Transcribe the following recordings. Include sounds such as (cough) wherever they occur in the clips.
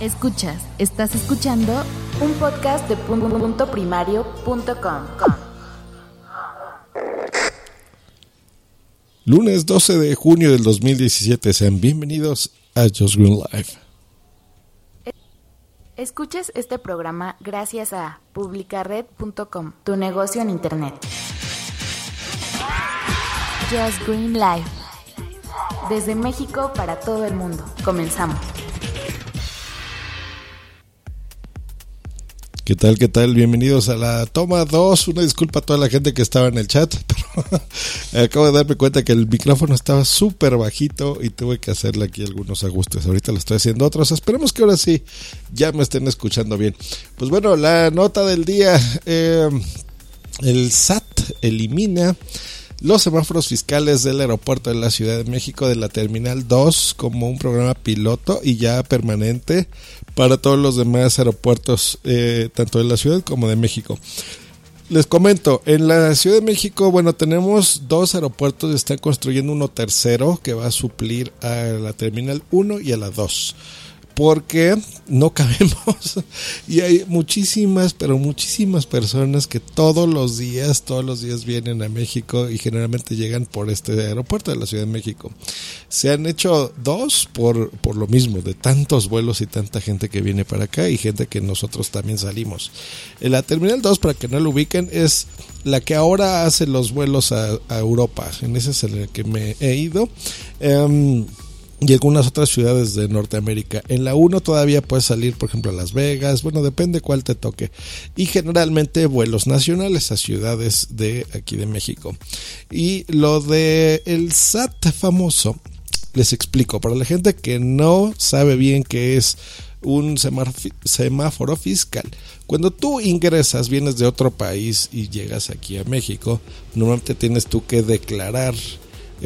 Escuchas, estás escuchando un podcast de punto primario.com. Lunes 12 de junio del 2017, sean bienvenidos a Just Green Life. Escuches este programa gracias a publicared.com, tu negocio en internet. Just Green Life desde México para todo el mundo. Comenzamos. ¿Qué tal? ¿Qué tal? Bienvenidos a la toma 2. Una disculpa a toda la gente que estaba en el chat, (laughs) pero acabo de darme cuenta que el micrófono estaba súper bajito y tuve que hacerle aquí algunos ajustes. Ahorita lo estoy haciendo otros. Esperemos que ahora sí ya me estén escuchando bien. Pues bueno, la nota del día. Eh, el SAT elimina los semáforos fiscales del aeropuerto de la Ciudad de México de la Terminal 2 como un programa piloto y ya permanente para todos los demás aeropuertos, eh, tanto de la ciudad como de México. Les comento, en la Ciudad de México, bueno, tenemos dos aeropuertos, están construyendo uno tercero que va a suplir a la Terminal 1 y a la 2 porque no cabemos (laughs) y hay muchísimas, pero muchísimas personas que todos los días, todos los días vienen a México y generalmente llegan por este aeropuerto de la Ciudad de México. Se han hecho dos por, por lo mismo, de tantos vuelos y tanta gente que viene para acá y gente que nosotros también salimos. En la Terminal 2, para que no lo ubiquen, es la que ahora hace los vuelos a, Europa. En ese es el que me he ido. Em, y algunas otras ciudades de Norteamérica. En la 1 todavía puedes salir, por ejemplo, a Las Vegas, bueno, depende cuál te toque. Y generalmente vuelos nacionales a ciudades de aquí de México. Y lo de el SAT famoso, les explico, para la gente que no sabe bien qué es un semáforo fiscal. Cuando tú ingresas, vienes de otro país y llegas aquí a México, normalmente tienes tú que declarar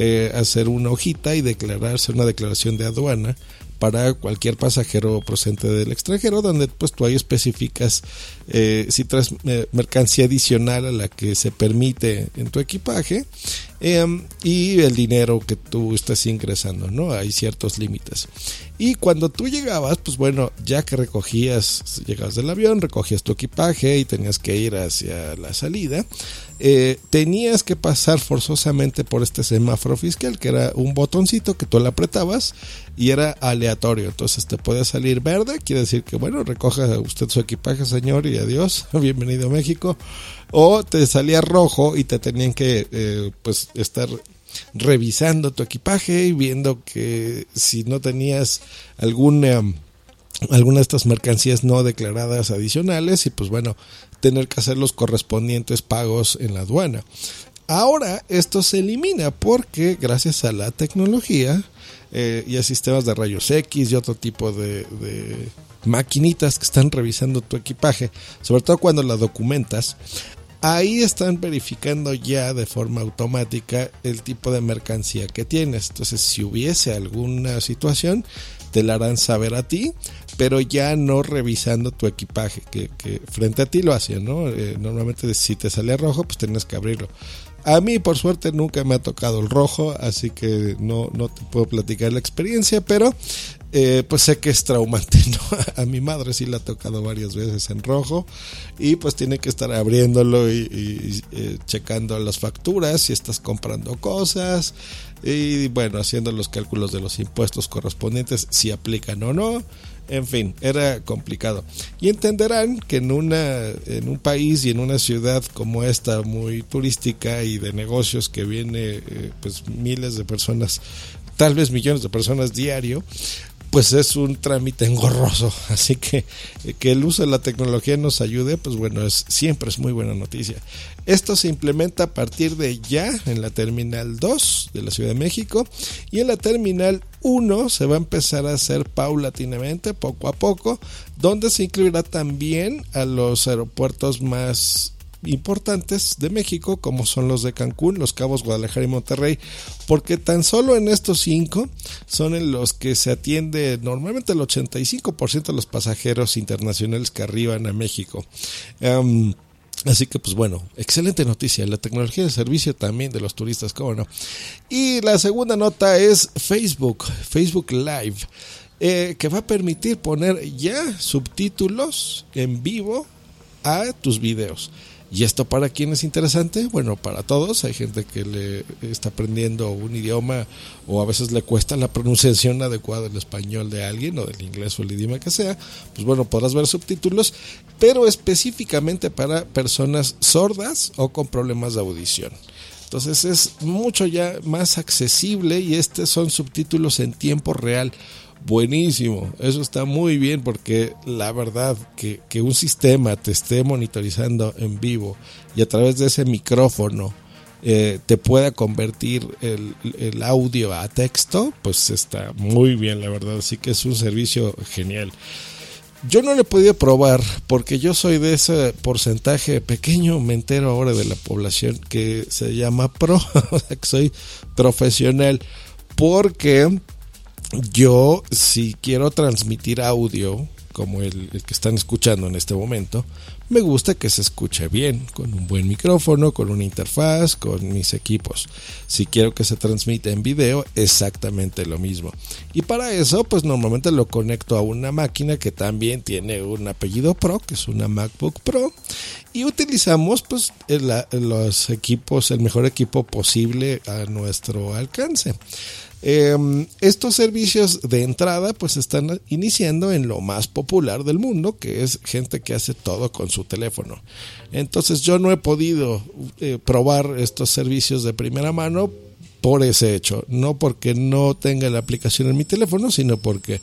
eh, hacer una hojita y declararse una declaración de aduana para cualquier pasajero procedente del extranjero, donde pues tú ahí especificas eh, si traes eh, mercancía adicional a la que se permite en tu equipaje em, y el dinero que tú estás ingresando, ¿no? Hay ciertos límites. Y cuando tú llegabas, pues bueno, ya que recogías, llegabas del avión, recogías tu equipaje y tenías que ir hacia la salida, eh, tenías que pasar forzosamente por este semáforo fiscal, que era un botoncito que tú le apretabas y era aleatorio. Entonces te podía salir verde, quiere decir que bueno, recoja usted su equipaje, señor, y adiós, (laughs) bienvenido a México. O te salía rojo y te tenían que eh, pues estar revisando tu equipaje y viendo que si no tenías alguna alguna de estas mercancías no declaradas adicionales y pues bueno, tener que hacer los correspondientes pagos en la aduana. Ahora esto se elimina porque gracias a la tecnología eh, y a sistemas de rayos X y otro tipo de maquinitas que están revisando tu equipaje, sobre todo cuando la documentas, ahí están verificando ya de forma automática el tipo de mercancía que tienes. Entonces, si hubiese alguna situación, te la harán saber a ti, pero ya no revisando tu equipaje, que, frente a ti lo hacían, ¿no? Eh, normalmente si te sale rojo, pues tienes que abrirlo. A mí, por suerte, nunca me ha tocado el rojo, así que no, no te puedo platicar la experiencia, pero eh, pues sé que es traumante, (laughs) ¿no? A mi madre sí la ha tocado varias veces en rojo y pues tiene que estar abriéndolo y, eh, checando las facturas si estás comprando cosas y bueno, haciendo los cálculos de los impuestos correspondientes si aplican o no. En fin, era complicado. Y entenderán que en, una, en un país y en una ciudad como esta, muy turística y de negocios que viene eh, pues miles de personas, tal vez millones de personas diario, pues es un trámite engorroso. (laughs) Así que que el uso de la tecnología nos ayude, pues bueno, es, siempre es muy buena noticia. Esto se implementa a partir de ya en la terminal 2 de la Ciudad de México y en la terminal 1 se va a empezar a hacer paulatinamente, poco a poco, donde se incluirá también a los aeropuertos más importantes de México, como son los de Cancún, Los Cabos, Guadalajara y Monterrey, porque tan solo en estos cinco son en los que se atiende normalmente el 85% de los pasajeros internacionales que arriban a México. Em, así que pues bueno, excelente noticia, la tecnología de servicio también de los turistas, cómo no. Y la segunda nota es Facebook, Facebook Live. Eh, que va a permitir poner ya subtítulos en vivo a tus videos. ¿Y esto para quién es interesante? Bueno, para todos. Hay gente que le está aprendiendo un idioma o a veces le cuesta la pronunciación adecuada del español de alguien o del inglés o el idioma que sea. Pues bueno, podrás ver subtítulos, pero específicamente para personas sordas o con problemas de audición. Entonces es mucho ya más accesible y estos son subtítulos en tiempo real buenísimo. Eso está muy bien porque la verdad que, un sistema te esté monitorizando en vivo y a través de ese micrófono eh, te pueda convertir el, el, audio a texto, pues está muy bien, la verdad. Así que es un servicio genial. Yo no lo he podido probar porque yo soy de ese porcentaje pequeño, me entero ahora de la población que se llama pro, (laughs) que soy profesional, porque yo si quiero transmitir audio, como el, que están escuchando en este momento, me gusta que se escuche bien, con un buen micrófono, con una interfaz, con mis equipos. Si quiero que se transmita en video, exactamente lo mismo. Y para eso, pues normalmente lo conecto a una máquina que también tiene un apellido Pro, que es una MacBook Pro, y utilizamos pues los equipos, el mejor equipo posible a nuestro alcance. Em, estos servicios de entrada pues están iniciando en lo más popular del mundo, que es gente que hace todo con su teléfono. Entonces yo no he podido eh, probar estos servicios de primera mano por ese hecho, no porque no tenga la aplicación en mi teléfono, sino porque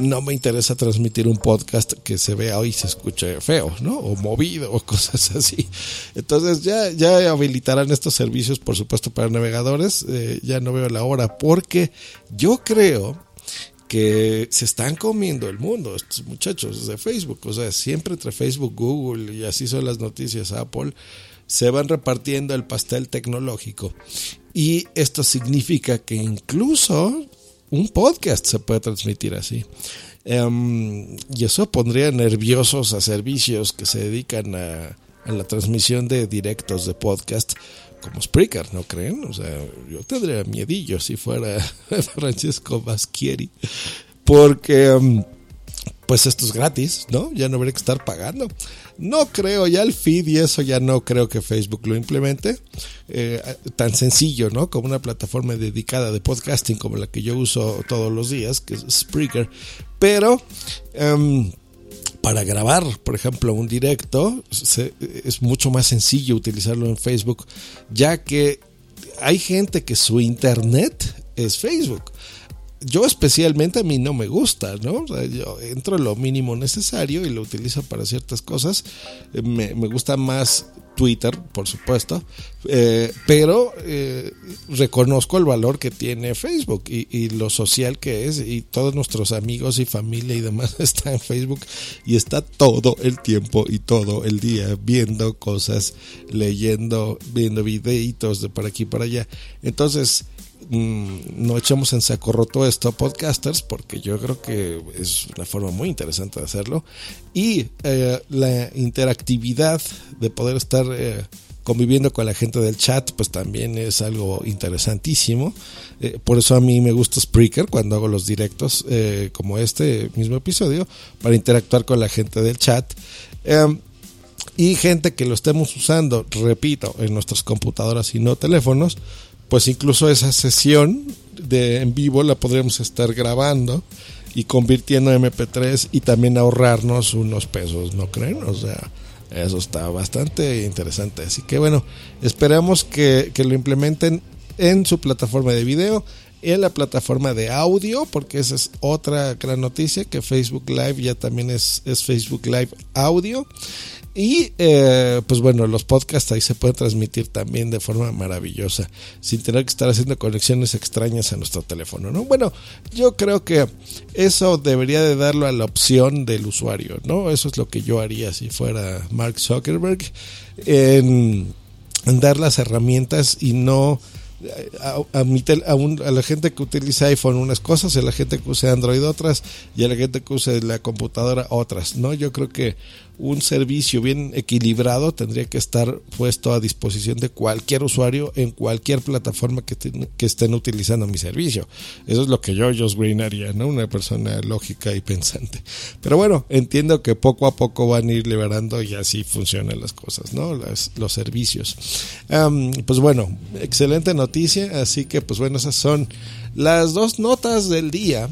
no me interesa transmitir un podcast que se vea y se escuche feo, ¿no? O movido o (laughs) cosas así. Entonces ya, ya habilitarán estos servicios, por supuesto, para navegadores. Eh, ya no veo la hora porque yo creo que se están comiendo el mundo estos muchachos de Facebook. O sea, siempre entre Facebook, Google y así son las noticias, Apple, se van repartiendo el pastel tecnológico. Y esto significa que incluso un podcast se puede transmitir así. Em, y eso pondría nerviosos a servicios que se dedican a, la transmisión de directos de podcast como Spreaker, ¿no creen? O sea, yo tendría miedillo si fuera (laughs) Francesco Baschieri. Porque, em, pues esto es gratis, ¿no? Ya no habría que estar pagando. No creo, ya el feed y eso ya no creo que Facebook lo implemente. Eh, tan sencillo, ¿no? Como una plataforma dedicada de podcasting como la que yo uso todos los días, que es Spreaker. Pero em, para grabar, por ejemplo, un directo, es mucho más sencillo utilizarlo en Facebook, ya que hay gente que su internet es Facebook yo especialmente a mí no me gusta, ¿no? yo entro lo mínimo necesario y lo utilizo para ciertas cosas. Eh, me, gusta más Twitter, por supuesto, eh, pero eh, reconozco el valor que tiene Facebook y, lo social que es y todos nuestros amigos y familia y demás (laughs) están en Facebook y está todo el tiempo y todo el día viendo cosas, leyendo, viendo videitos de por aquí para allá. Entonces, Mm, no echamos en saco roto esto a podcasters porque yo creo que es una forma muy interesante de hacerlo. Y eh, la interactividad de poder estar eh, conviviendo con la gente del chat pues también es algo interesantísimo. Eh, por eso a mí me gusta Spreaker cuando hago los directos como este mismo episodio para interactuar con la gente del chat. Em, y gente que lo estemos usando, repito, en nuestras computadoras y no teléfonos, pues incluso esa sesión de en vivo la podríamos estar grabando y convirtiendo en MP3 y también ahorrarnos unos pesos, ¿no creen? O sea, eso está bastante interesante. Así que bueno, esperamos que, que lo implementen en su plataforma de video en la plataforma de audio, porque esa es otra gran noticia, que Facebook Live ya también es, es Facebook Live audio. Y eh, pues bueno, los podcasts ahí se pueden transmitir también de forma maravillosa, sin tener que estar haciendo conexiones extrañas a nuestro teléfono, ¿no? Bueno, yo creo que eso debería de darlo a la opción del usuario, ¿no? Eso es lo que yo haría si fuera Mark Zuckerberg, en, en dar las herramientas y no a, a, la gente que utiliza iPhone unas cosas, a la gente que usa Android otras y a la gente que usa la computadora otras, ¿no? Yo creo que un servicio bien equilibrado tendría que estar puesto a disposición de cualquier usuario en cualquier plataforma que, estén utilizando mi servicio. Eso es lo que yo, Josh Green, haría, ¿no? Una persona lógica y pensante. Pero bueno, entiendo que poco a poco van a ir liberando y así funcionan las cosas, ¿no? los servicios. pues bueno, excelente noticia. Así que, pues bueno, esas son las dos notas del día.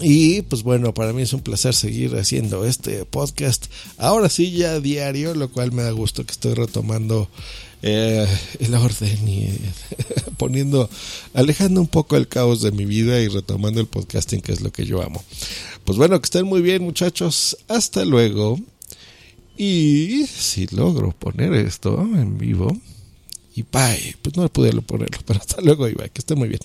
Y pues bueno, para mí es un placer seguir haciendo este podcast. Ahora sí, ya diario, lo cual me da gusto que estoy retomando eh, el orden y (laughs) poniendo, alejando un poco el caos de mi vida y retomando el podcasting, que es lo que yo amo. Pues bueno, que estén muy bien, muchachos. Hasta luego. Y si logro poner esto en vivo, y bye, pues no pude ponerlo, (laughs) pero hasta luego y bye, que estén muy bien.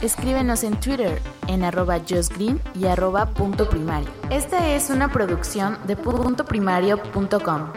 Escríbenos en Twitter en arroba justgreen y arroba punto primario. Esta es una producción de puntoprimario.com.